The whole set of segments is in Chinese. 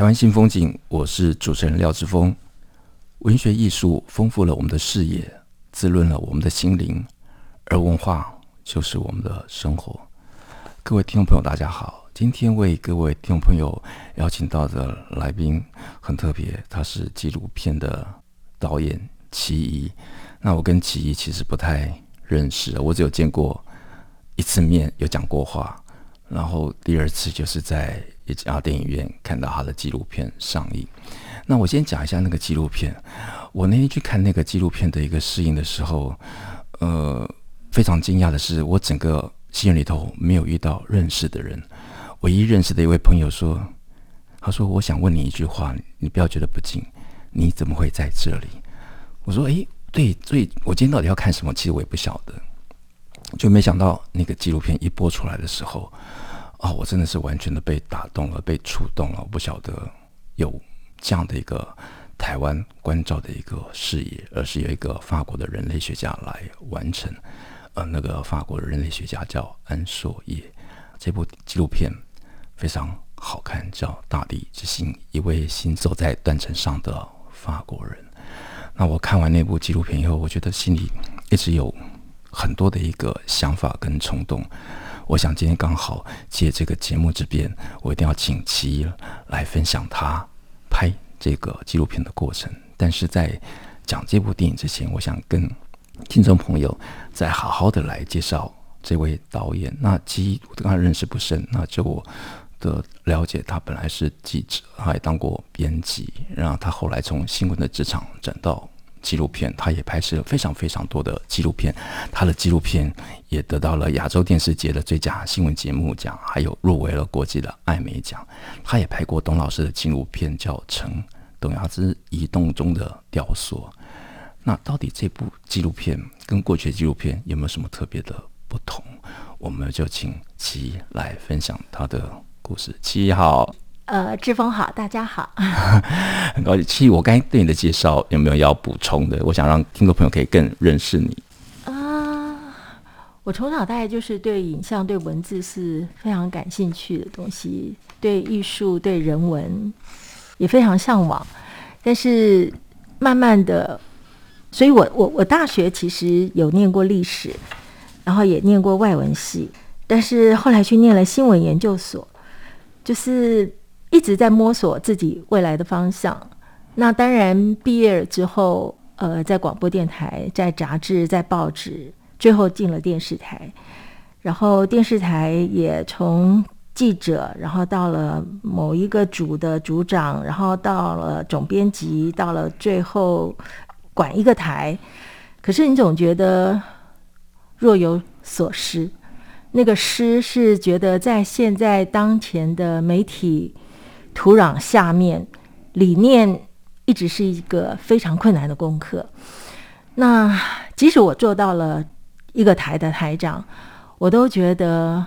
台湾新风景，我是主持人廖志峰。文学艺术丰富了我们的视野，滋润了我们的心灵，而文化就是我们的生活。各位听众朋友，大家好。今天为各位听众朋友邀请到的来宾很特别，他是纪录片的导演齐一。那我跟齐一其实不太认识，我只有见过一次面，有讲过话。然后第二次就是在一家电影院看到他的纪录片上映。那我先讲一下那个纪录片。我那天去看那个纪录片的一个试映的时候，呃，非常惊讶的是，我整个戏院里头没有遇到认识的人。唯一认识的一位朋友说：“他说，我想问你一句话，你不要觉得不敬，你怎么会在这里？”我说：“诶，对，所以我今天到底要看什么？其实我也不晓得。”就没想到那个纪录片一播出来的时候，啊，我真的是完全的被打动了，被触动了。我不晓得有这样的一个台湾关照的一个视野，而是有一个法国的人类学家来完成。呃，那个法国的人类学家叫安硕叶。这部纪录片。非常好看，叫《大地之心》，一位行走在断层上的法国人。那我看完那部纪录片以后，我觉得心里一直有很多的一个想法跟冲动。我想今天刚好借这个节目之便，我一定要请齐仪来分享他拍这个纪录片的过程。但是在讲这部电影之前，我想跟听众朋友再好好的来介绍这位导演。那齐仪我刚才认识不深，那就我。的了解，他本来是记者，他也当过编辑，然后他后来从新闻的职场转到纪录片，他也拍摄了非常非常多的纪录片，他的纪录片也得到了亚洲电视节的最佳新闻节目奖，还有入围了国际的艾美奖。他也拍过董老师的纪录片叫《城董亚兹移动中的雕塑》。那到底这部纪录片跟过去的纪录片有没有什么特别的不同？我们就请齐来分享他的。故事七号，呃，志峰好，大家好，很高兴。其实，我刚才对你的介绍有没有要补充的？我想让听众朋友可以更认识你。啊、呃，我从小大概就是对影像、对文字是非常感兴趣的东西，对艺术、对人文也非常向往。但是慢慢的，所以我我我大学其实有念过历史，然后也念过外文系，但是后来去念了新闻研究所。就是一直在摸索自己未来的方向。那当然，毕业了之后，呃，在广播电台、在杂志、在报纸，最后进了电视台。然后电视台也从记者，然后到了某一个组的组长，然后到了总编辑，到了最后管一个台。可是你总觉得若有所失。那个失是觉得在现在当前的媒体土壤下面，理念一直是一个非常困难的功课。那即使我做到了一个台的台长，我都觉得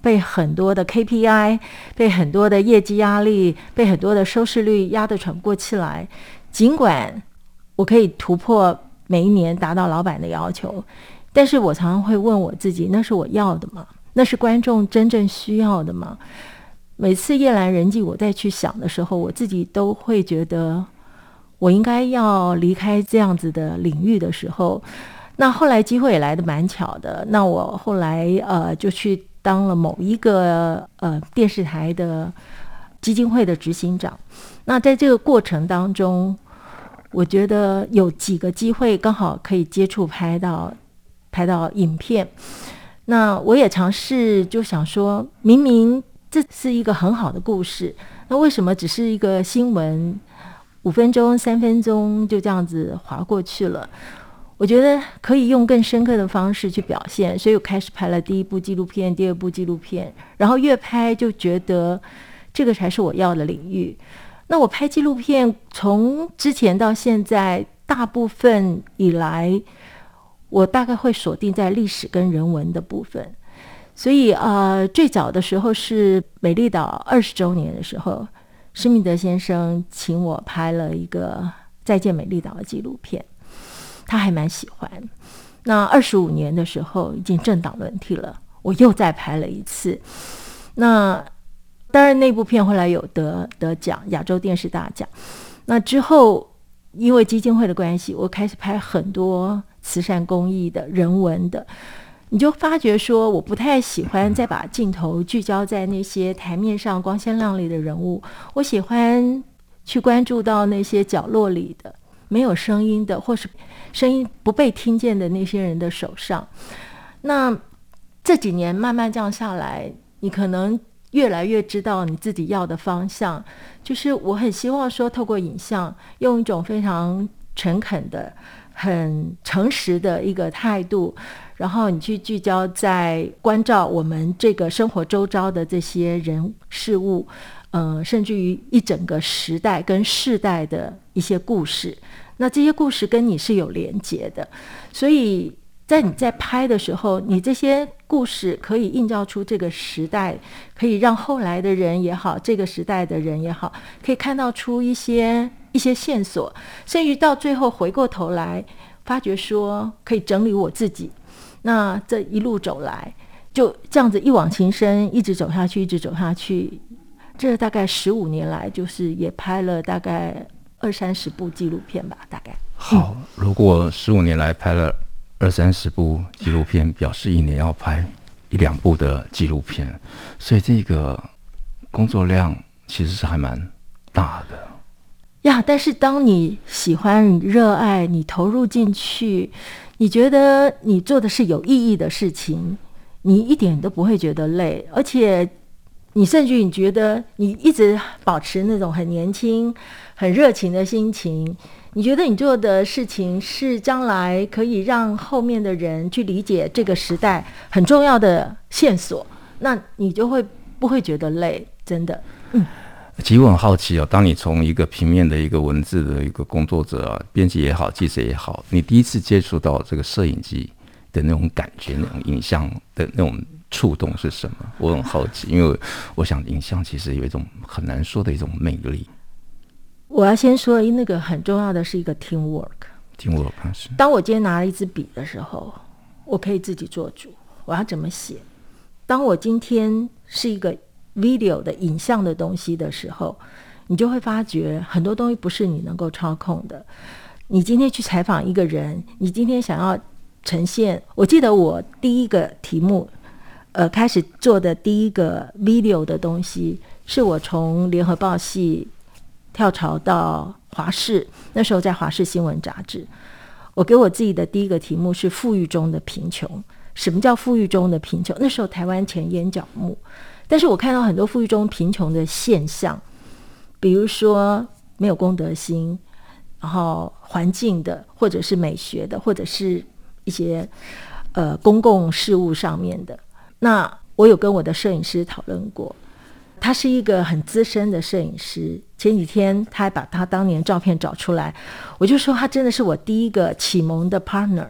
被很多的 KPI、被很多的业绩压力、被很多的收视率压得喘不过气来。尽管我可以突破每一年达到老板的要求。但是我常常会问我自己：那是我要的吗？那是观众真正需要的吗？每次夜阑人静，我再去想的时候，我自己都会觉得，我应该要离开这样子的领域的时候，那后来机会也来得蛮巧的。那我后来呃就去当了某一个呃电视台的基金会的执行长。那在这个过程当中，我觉得有几个机会刚好可以接触拍到。拍到影片，那我也尝试就想说，明明这是一个很好的故事，那为什么只是一个新闻，五分钟、三分钟就这样子划过去了？我觉得可以用更深刻的方式去表现，所以我开始拍了第一部纪录片，第二部纪录片，然后越拍就觉得这个才是我要的领域。那我拍纪录片从之前到现在，大部分以来，我大概会锁定在历史跟人文的部分。所以呃，最早的时候是美丽岛二十周年的时候，施密德先生请我拍了一个《再见美丽岛》的纪录片。他还蛮喜欢。那二十五年的时候，已经政党轮替了，我又再拍了一次。那当然，那部片后来有得得奖，亚洲电视大奖。那之后，因为基金会的关系，我开始拍很多慈善公益的人文的。你就发觉说，我不太喜欢再把镜头聚焦在那些台面上光鲜亮丽的人物，我喜欢去关注到那些角落里的没有声音的，或是。声音不被听见的那些人的手上，那这几年慢慢这样下来，你可能越来越知道你自己要的方向。就是我很希望说，透过影像，用一种非常诚恳的、很诚实的一个态度，然后你去聚焦在关照我们这个生活周遭的这些人事物，呃，甚至于一整个时代跟世代的一些故事。那这些故事跟你是有连结的，所以在你在拍的时候，你这些故事可以映照出这个时代，可以让后来的人也好，这个时代的人也好，可以看到出一些一些线索，甚至到最后回过头来，发觉说可以整理我自己。那这一路走来，就这样子一往情深，一直走下去，一直走下去。这大概十五年来，就是也拍了大概。二三十部纪录片吧，大概。好，如果十五年来拍了二三十部纪录片，表示一年要拍一两部的纪录片，所以这个工作量其实是还蛮大的。呀，但是当你喜欢、你热爱、你投入进去，你觉得你做的是有意义的事情，你一点都不会觉得累，而且你甚至你觉得你一直保持那种很年轻。很热情的心情，你觉得你做的事情是将来可以让后面的人去理解这个时代很重要的线索，那你就会不会觉得累？真的，嗯。其实我很好奇哦，当你从一个平面的一个文字的一个工作者啊，编辑也好，记者也好，你第一次接触到这个摄影机的那种感觉，那种影像的那种触动是什么？我很好奇，因为我想影像其实有一种很难说的一种魅力。我要先说，那个很重要的是一个 teamwork。teamwork 是当我今天拿了一支笔的时候，我可以自己做主，我要怎么写？当我今天是一个 video 的影像的东西的时候，你就会发觉很多东西不是你能够操控的。你今天去采访一个人，你今天想要呈现，我记得我第一个题目，呃，开始做的第一个 video 的东西，是我从联合报系。跳槽到华视，那时候在华视新闻杂志，我给我自己的第一个题目是“富裕中的贫穷”。什么叫富裕中的贫穷？那时候台湾前眼角目，但是我看到很多富裕中贫穷的现象，比如说没有公德心，然后环境的，或者是美学的，或者是一些呃公共事务上面的。那我有跟我的摄影师讨论过。他是一个很资深的摄影师。前几天他还把他当年照片找出来，我就说他真的是我第一个启蒙的 partner。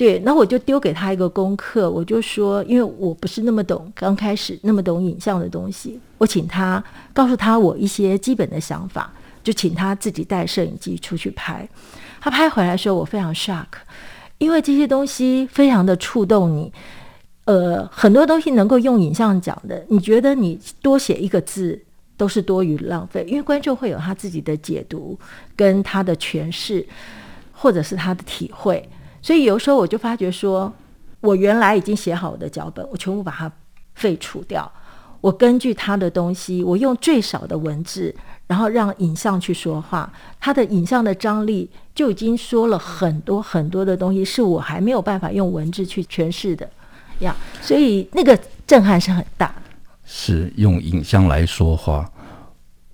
对，那我就丢给他一个功课，我就说，因为我不是那么懂，刚开始那么懂影像的东西，我请他告诉他我一些基本的想法，就请他自己带摄影机出去拍。他拍回来的时候，我非常 shock，因为这些东西非常的触动你。呃，很多东西能够用影像讲的，你觉得你多写一个字都是多余浪费，因为观众会有他自己的解读跟他的诠释，或者是他的体会。所以有时候我就发觉说，我原来已经写好我的脚本，我全部把它废除掉。我根据他的东西，我用最少的文字，然后让影像去说话。他的影像的张力就已经说了很多很多的东西，是我还没有办法用文字去诠释的。呀，所以那个震撼是很大。是用影像来说话。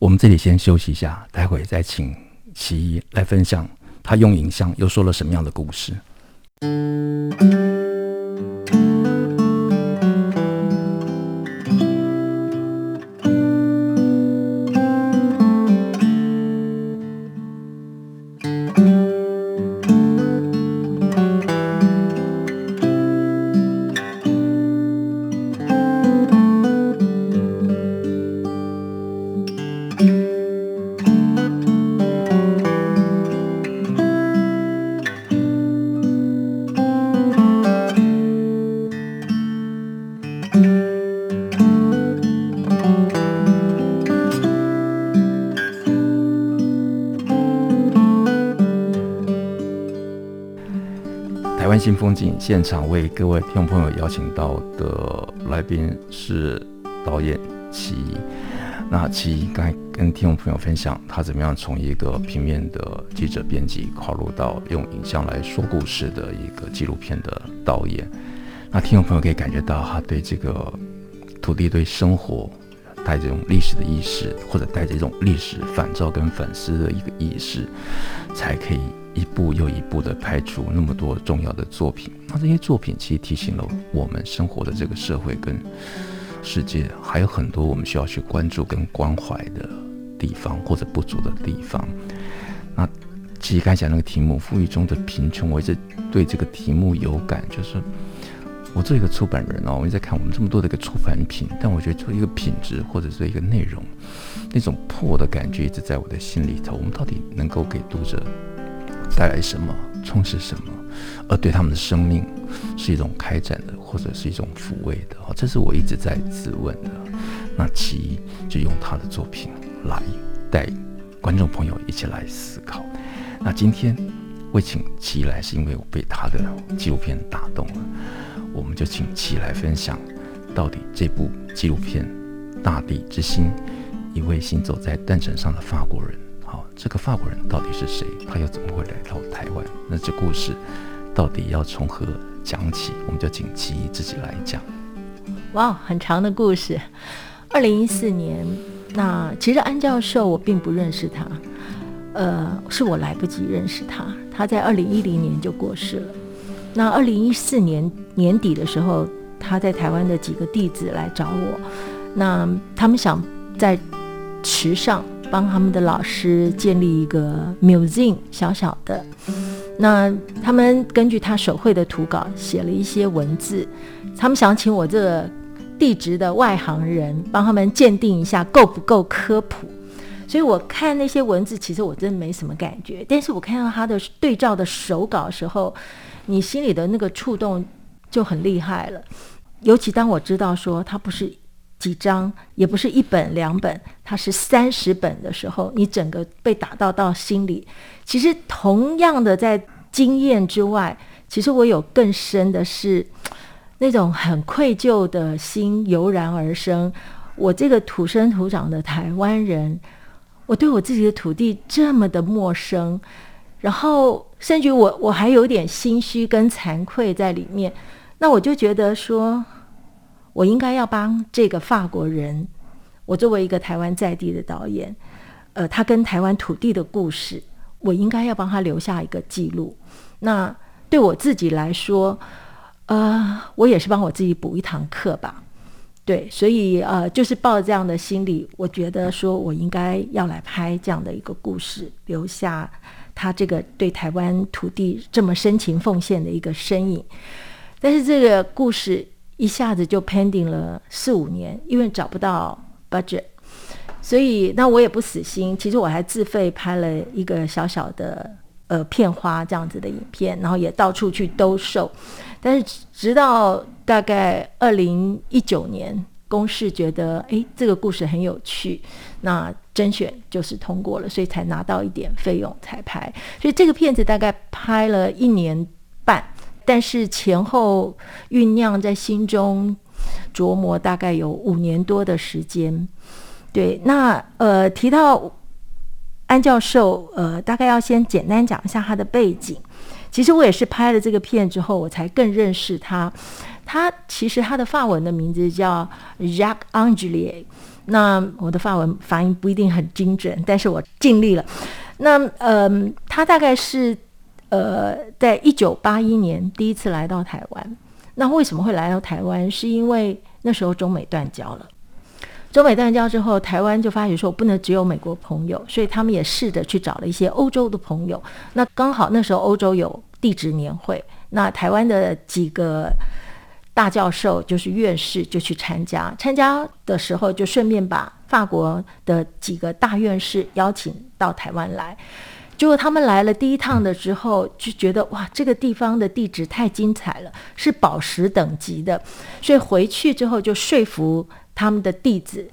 我们这里先休息一下，待会再请其一来分享他用影像又说了什么样的故事？thank mm-hmm. you 新风景现场为各位听众朋友邀请到的来宾是导演齐。那齐刚才跟听众朋友分享，他怎么样从一个平面的记者编辑，跨入到用影像来说故事的一个纪录片的导演。那听众朋友可以感觉到，他对这个土地、对生活带这种历史的意识，或者带着这种历史反照跟反思的一个意识，才可以。一步又一步的拍出那么多重要的作品，那这些作品其实提醒了我们生活的这个社会跟世界，还有很多我们需要去关注跟关怀的地方或者不足的地方。那其实刚才讲那个题目“富裕中的贫穷”，我一直对这个题目有感，就是我作为一个出版人哦，我一直在看我们这么多的一个出版品，但我觉得做一个品质或者是一个内容，那种破的感觉一直在我的心里头。我们到底能够给读者带来什么，充实什么，而对他们的生命是一种开展的，或者是一种抚慰的。这是我一直在自问的。那其一就用他的作品来带观众朋友一起来思考。那今天会请齐来，是因为我被他的纪录片打动了。我们就请齐来分享，到底这部纪录片《大地之心》，一位行走在断层上的法国人。好这个法国人到底是谁？他又怎么会来到台湾？那这故事到底要从何讲起？我们就请齐自己来讲。哇，很长的故事。二零一四年，那其实安教授我并不认识他，呃，是我来不及认识他。他在二零一零年就过世了。那二零一四年年底的时候，他在台湾的几个弟子来找我，那他们想在池上。帮他们的老师建立一个 museum，小小的。那他们根据他手绘的图稿写了一些文字，他们想请我这个地质的外行人帮他们鉴定一下够不够科普。所以我看那些文字，其实我真的没什么感觉。但是我看到他的对照的手稿的时候，你心里的那个触动就很厉害了。尤其当我知道说他不是。几张也不是一本两本，它是三十本的时候，你整个被打到到心里。其实同样的在经验之外，其实我有更深的是那种很愧疚的心油然而生。我这个土生土长的台湾人，我对我自己的土地这么的陌生，然后甚至我我还有点心虚跟惭愧在里面。那我就觉得说。我应该要帮这个法国人，我作为一个台湾在地的导演，呃，他跟台湾土地的故事，我应该要帮他留下一个记录。那对我自己来说，呃，我也是帮我自己补一堂课吧。对，所以呃，就是抱着这样的心理，我觉得说我应该要来拍这样的一个故事，留下他这个对台湾土地这么深情奉献的一个身影。但是这个故事。一下子就 pending 了四五年，因为找不到 budget，所以那我也不死心。其实我还自费拍了一个小小的呃片花这样子的影片，然后也到处去兜售。但是直到大概二零一九年，公视觉得哎这个故事很有趣，那甄选就是通过了，所以才拿到一点费用才拍。所以这个片子大概拍了一年半。但是前后酝酿在心中琢磨，大概有五年多的时间。对，那呃提到安教授，呃大概要先简单讲一下他的背景。其实我也是拍了这个片之后，我才更认识他。他其实他的法文的名字叫 Jac Angelier。那我的法文发音不一定很精准，但是我尽力了。那嗯，他大概是呃，在一九八一年第一次来到台湾。那为什么会来到台湾？是因为那时候中美断交了。中美断交之后，台湾就发觉说我不能只有美国朋友，所以他们也试着去找了一些欧洲的朋友。那刚好那时候欧洲有地质年会，那台湾的几个大教授就是院士就去参加。参加的时候就顺便把法国的几个大院士邀请到台湾来。结果他们来了第一趟的时候，就觉得哇，这个地方的地质太精彩了，是宝石等级的，所以回去之后就说服他们的弟子，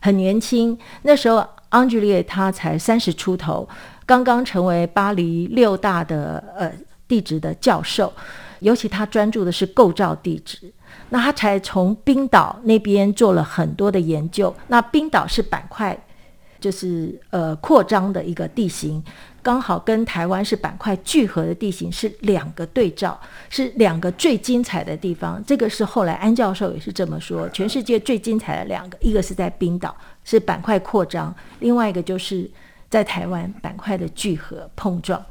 很年轻，那时候昂吉列他才三十出头，刚刚成为巴黎六大的呃地质的教授，尤其他专注的是构造地质，那他才从冰岛那边做了很多的研究，那冰岛是板块，就是呃扩张的一个地形。刚好跟台湾是板块聚合的地形，是两个对照，是两个最精彩的地方。这个是后来安教授也是这么说，全世界最精彩的两个，一个是在冰岛，是板块扩张；另外一个就是在台湾板块的聚合碰撞。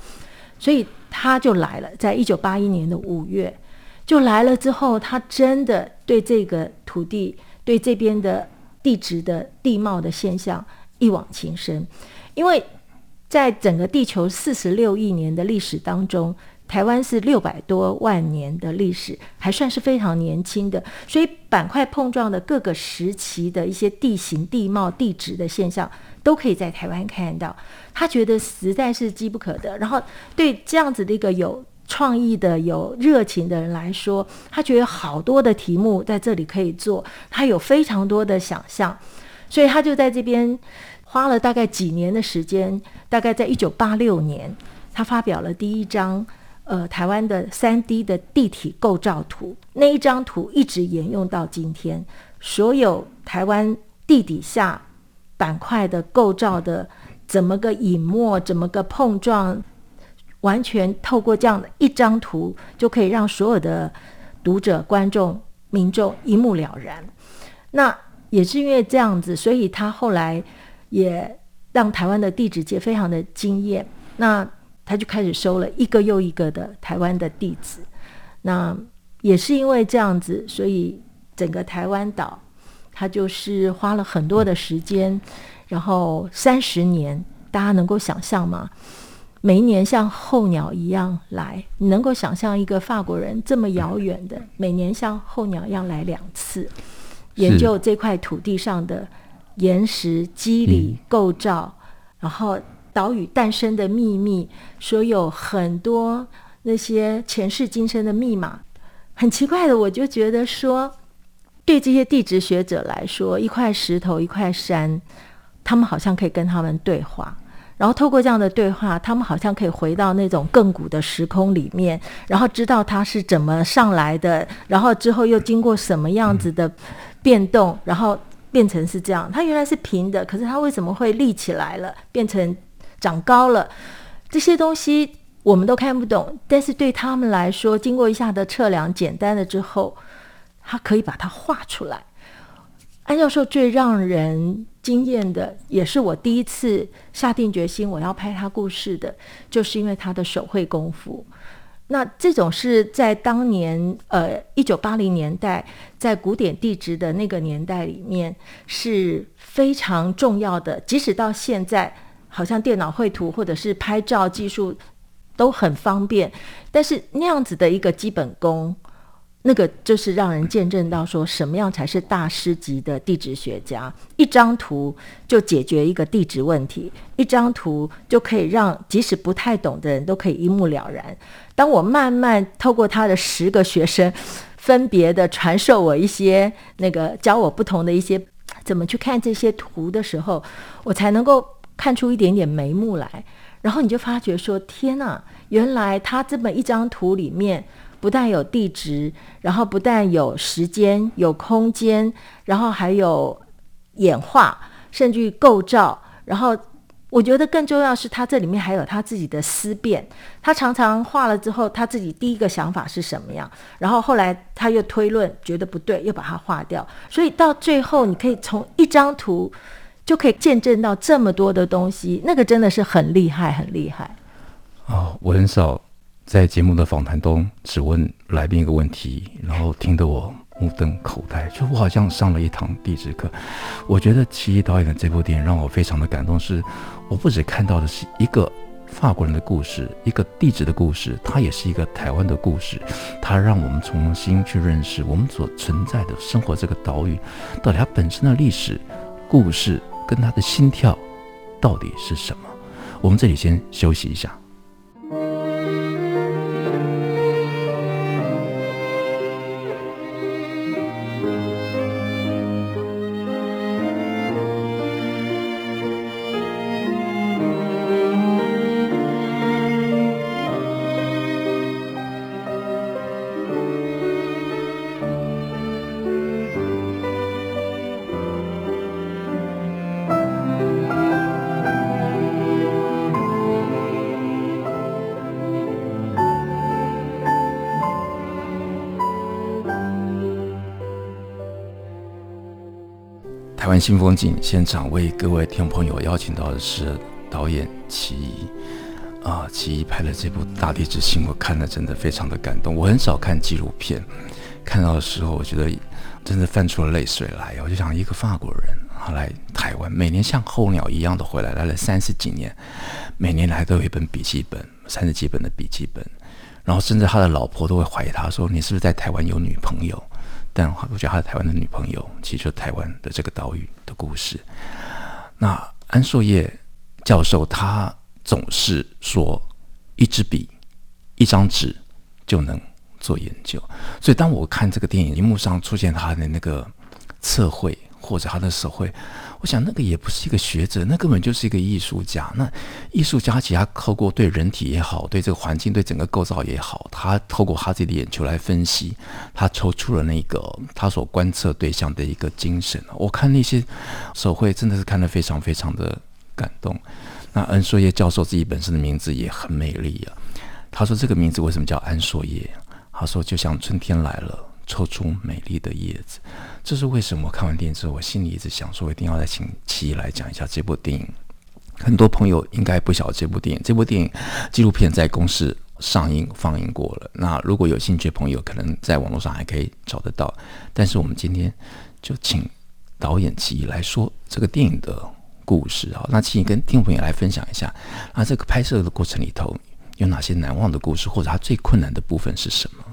所以他就来了，在一九八一年的五月就来了之后，他真的对这个土地、对这边的地质的地貌的现象一往情深，因为。在整个地球四十六亿年的历史当中，台湾是六百多万年的历史，还算是非常年轻的。所以板块碰撞的各个时期的一些地形、地貌、地质的现象，都可以在台湾看到。他觉得实在是机不可得。然后对这样子的一个有创意的、有热情的人来说，他觉得好多的题目在这里可以做，他有非常多的想象，所以他就在这边。花了大概几年的时间，大概在一九八六年，他发表了第一章呃台湾的三 D 的地体构造图。那一张图一直沿用到今天，所有台湾地底下板块的构造的怎么个隐没，怎么个碰撞，完全透过这样的一张图，就可以让所有的读者、观众、民众一目了然。那也是因为这样子，所以他后来。也让台湾的地质界非常的惊艳，那他就开始收了一个又一个的台湾的弟子。那也是因为这样子，所以整个台湾岛，他就是花了很多的时间，然后三十年，大家能够想象吗？每一年像候鸟一样来，你能够想象一个法国人这么遥远的，每年像候鸟一样来两次，研究这块土地上的。岩石肌理构造，嗯、然后岛屿诞生的秘密，所有很多那些前世今生的密码，很奇怪的，我就觉得说，对这些地质学者来说，一块石头，一块山，他们好像可以跟他们对话，然后透过这样的对话，他们好像可以回到那种亘古的时空里面，然后知道它是怎么上来的，然后之后又经过什么样子的变动，然后。变成是这样，它原来是平的，可是它为什么会立起来了，变成长高了？这些东西我们都看不懂，但是对他们来说，经过一下的测量，简单了之后，他可以把它画出来。安教授最让人惊艳的，也是我第一次下定决心我要拍他故事的，就是因为他的手绘功夫。那这种是在当年，呃，一九八零年代，在古典地质的那个年代里面是非常重要的。即使到现在，好像电脑绘图或者是拍照技术都很方便，但是那样子的一个基本功。那个就是让人见证到说，什么样才是大师级的地质学家？一张图就解决一个地质问题，一张图就可以让即使不太懂的人都可以一目了然。当我慢慢透过他的十个学生，分别的传授我一些那个教我不同的一些怎么去看这些图的时候，我才能够看出一点点眉目来。然后你就发觉说：天哪，原来他这么一张图里面。不但有地质，然后不但有时间、有空间，然后还有演化，甚至于构造。然后我觉得更重要是，他这里面还有他自己的思辨。他常常画了之后，他自己第一个想法是什么样，然后后来他又推论，觉得不对，又把它画掉。所以到最后，你可以从一张图。就可以见证到这么多的东西，那个真的是很厉害，很厉害。哦，我很少在节目的访谈中只问来宾一个问题，然后听得我目瞪口呆，就我好像上了一堂地质课。我觉得齐毅导演的这部电影让我非常的感动，是我不止看到的是一个法国人的故事，一个地质的故事，它也是一个台湾的故事，它让我们重新去认识我们所存在的生活这个岛屿，到底它本身的历史故事跟他的心跳到底是什么？我们这里先休息一下。湾新风景现场为各位听众朋友邀请到的是导演齐一啊，齐一拍的这部《大地之心》，我看了真的非常的感动。我很少看纪录片，看到的时候，我觉得真的泛出了泪水来。我就想，一个法国人他来台湾，每年像候鸟一样的回来，来了三十几年，每年来都有一本笔记本，三十几本的笔记本，然后甚至他的老婆都会怀疑他说：“你是不是在台湾有女朋友？”但我觉得他是台湾的女朋友，其实就台湾的这个岛屿的故事。那安硕业教授他总是说，一支笔、一张纸就能做研究。所以当我看这个电影荧幕上出现他的那个测绘或者他的手绘。我想那个也不是一个学者，那根本就是一个艺术家。那艺术家其实他透过对人体也好，对这个环境、对整个构造也好，他透过他自己的眼球来分析，他抽出了那个他所观测对象的一个精神。我看那些手绘真的是看得非常非常的感动。那安硕叶教授自己本身的名字也很美丽啊。他说这个名字为什么叫安硕叶？他说就像春天来了。抽出美丽的叶子，这是为什么？我看完电影之后，我心里一直想说，一定要再请齐毅来讲一下这部电影。很多朋友应该不晓得这部电影，这部电影纪录片在公视上映放映过了。那如果有兴趣的朋友，可能在网络上还可以找得到。但是我们今天就请导演齐毅来说这个电影的故事啊。那齐毅跟听众朋友来分享一下，那这个拍摄的过程里头有哪些难忘的故事，或者它最困难的部分是什么？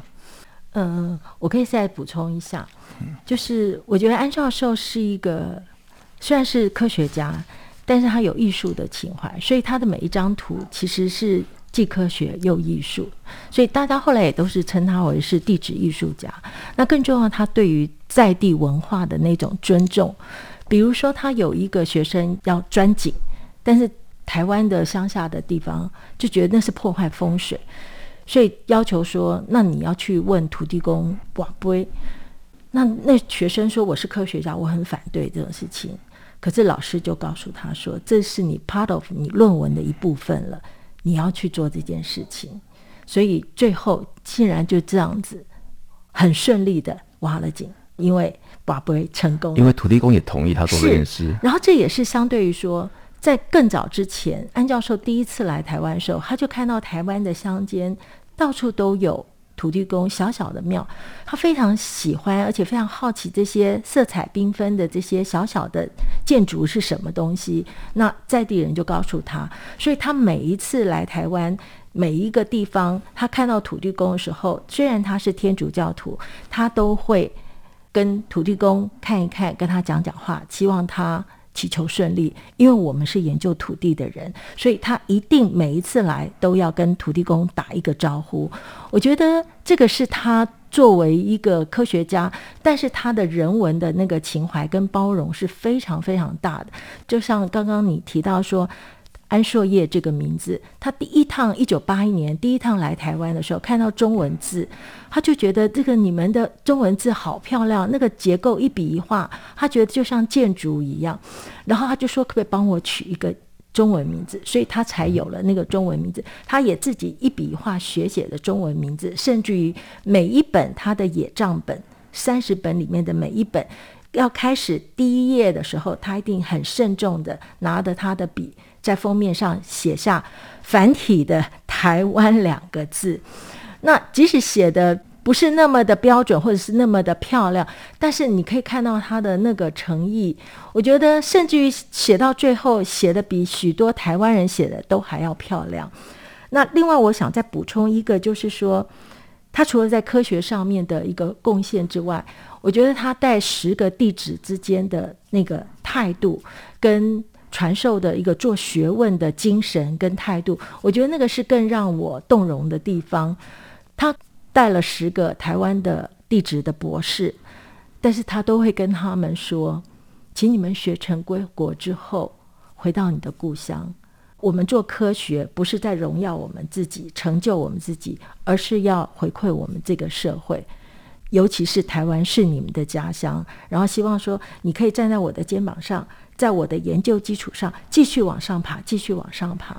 嗯，我可以再补充一下，就是我觉得安教授是一个虽然是科学家，但是他有艺术的情怀，所以他的每一张图其实是既科学又艺术，所以大家后来也都是称他为是地质艺术家。那更重要，他对于在地文化的那种尊重，比如说他有一个学生要钻井，但是台湾的乡下的地方就觉得那是破坏风水。所以要求说，那你要去问土地公博杯。那那学生说，我是科学家，我很反对这种事情。可是老师就告诉他说，这是你 part of 你论文的一部分了，你要去做这件事情。所以最后竟然就这样子很顺利的挖了井，因为博杯成功了，因为土地公也同意他做这件事。然后这也是相对于说，在更早之前，安教授第一次来台湾的时候，他就看到台湾的乡间。到处都有土地公小小的庙，他非常喜欢，而且非常好奇这些色彩缤纷的这些小小的建筑是什么东西。那在地人就告诉他，所以他每一次来台湾，每一个地方，他看到土地公的时候，虽然他是天主教徒，他都会跟土地公看一看，跟他讲讲话，希望他。祈求顺利，因为我们是研究土地的人，所以他一定每一次来都要跟土地公打一个招呼。我觉得这个是他作为一个科学家，但是他的人文的那个情怀跟包容是非常非常大的。就像刚刚你提到说。安硕叶这个名字，他第一趟一九八一年第一趟来台湾的时候，看到中文字，他就觉得这个你们的中文字好漂亮，那个结构一笔一画，他觉得就像建筑一样。然后他就说：“可不可以帮我取一个中文名字？”所以他才有了那个中文名字。他也自己一笔一画学写的中文名字，甚至于每一本他的野账本三十本里面的每一本，要开始第一页的时候，他一定很慎重的拿着他的笔，在封面上写下繁体的“台湾”两个字。那即使写的不是那么的标准，或者是那么的漂亮，但是你可以看到他的那个诚意。我觉得，甚至于写到最后，写的比许多台湾人写的都还要漂亮。那另外，我想再补充一个，就是说，他除了在科学上面的一个贡献之外，我觉得他带十个弟子之间的那个态度，跟传授的一个做学问的精神跟态度，我觉得那个是更让我动容的地方。他带了十个台湾的地质的博士，但是他都会跟他们说：“请你们学成归国之后，回到你的故乡。我们做科学不是在荣耀我们自己、成就我们自己，而是要回馈我们这个社会。尤其是台湾是你们的家乡，然后希望说你可以站在我的肩膀上，在我的研究基础上继续往上爬，继续往上爬。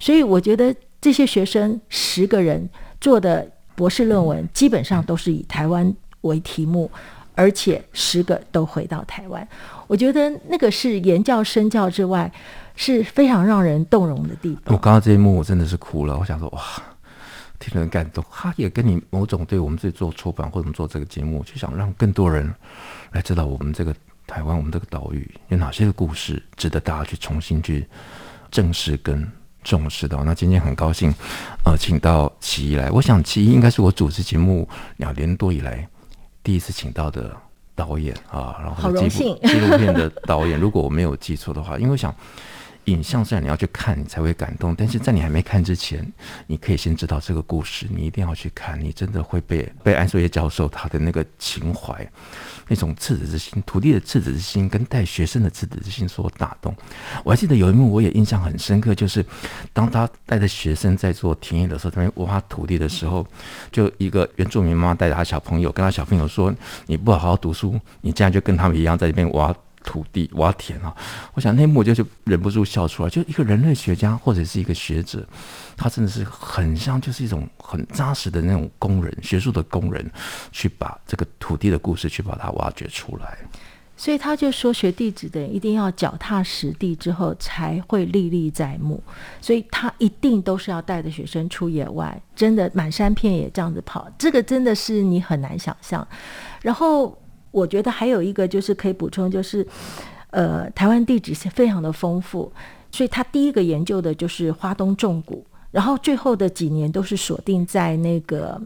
所以我觉得这些学生十个人做的。”博士论文基本上都是以台湾为题目，而且十个都回到台湾。我觉得那个是言教身教之外，是非常让人动容的地方。我刚刚这一幕我真的是哭了，我想说哇，听人感动。他也跟你某种对我们自己做出版或者做这个节目，就想让更多人来知道我们这个台湾，我们这个岛屿有哪些的故事值得大家去重新去正视跟。重视的。那今天很高兴，呃，请到奇一来。我想奇一应该是我主持节目两年多以来第一次请到的导演啊，然后好荣幸纪录片的导演。如果我没有记错的话，因为我想。影像虽然你要去看，你才会感动，但是在你还没看之前，你可以先知道这个故事。你一定要去看，你真的会被被安硕叶教授他的那个情怀，那种赤子之心，土地的赤子之心，跟带学生的赤子之心所打动。我还记得有一幕，我也印象很深刻，就是当他带着学生在做田野的时候，在挖土地的时候，就一个原住民妈妈带着他小朋友，跟他小朋友说：“你不好好读书，你这样就跟他们一样在这边挖。”土地挖田啊！我想那幕就是忍不住笑出来。就一个人类学家或者是一个学者，他真的是很像，就是一种很扎实的那种工人，学术的工人，去把这个土地的故事去把它挖掘出来。所以他就说，学弟子的人一定要脚踏实地之后才会历历在目。所以他一定都是要带着学生出野外，真的满山遍野这样子跑，这个真的是你很难想象。然后。我觉得还有一个就是可以补充，就是，呃，台湾地质是非常的丰富，所以他第一个研究的就是花东重谷，然后最后的几年都是锁定在那个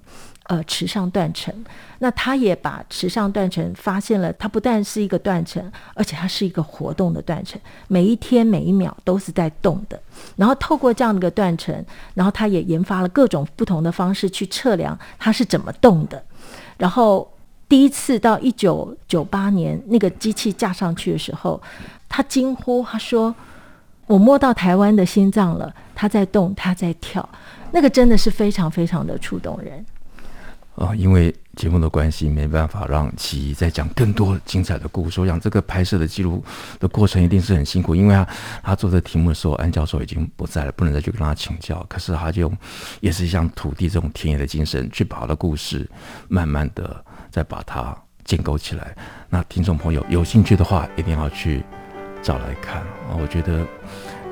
呃池上断层。那他也把池上断层发现了，它不但是一个断层，而且它是一个活动的断层，每一天每一秒都是在动的。然后透过这样的一个断层，然后他也研发了各种不同的方式去测量它是怎么动的，然后。第一次到一九九八年那个机器架上去的时候，他惊呼：“他说，我摸到台湾的心脏了，它在动，它在跳，那个真的是非常非常的触动人。”哦，因为节目的关系，没办法让琦仪再讲更多精彩的故事。我想这个拍摄的记录的过程一定是很辛苦，因为他他做这题目的时候，安教授已经不在了，不能再去跟他请教。可是他就也是像土地这种田野的精神，去把他的故事慢慢的。再把它建构起来。那听众朋友有兴趣的话，一定要去找来看啊！我觉得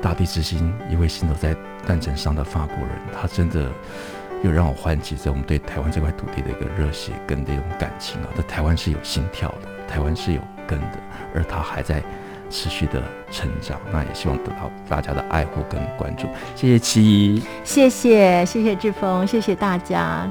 大地之心，一位行走在断层上的法国人，他真的又让我唤起在我们对台湾这块土地的一个热血跟这种感情啊！在台湾是有心跳的，台湾是有根的，而他还在持续的成长。那也希望得到大家的爱护跟关注。谢谢七一，谢谢谢谢志峰，谢谢大家。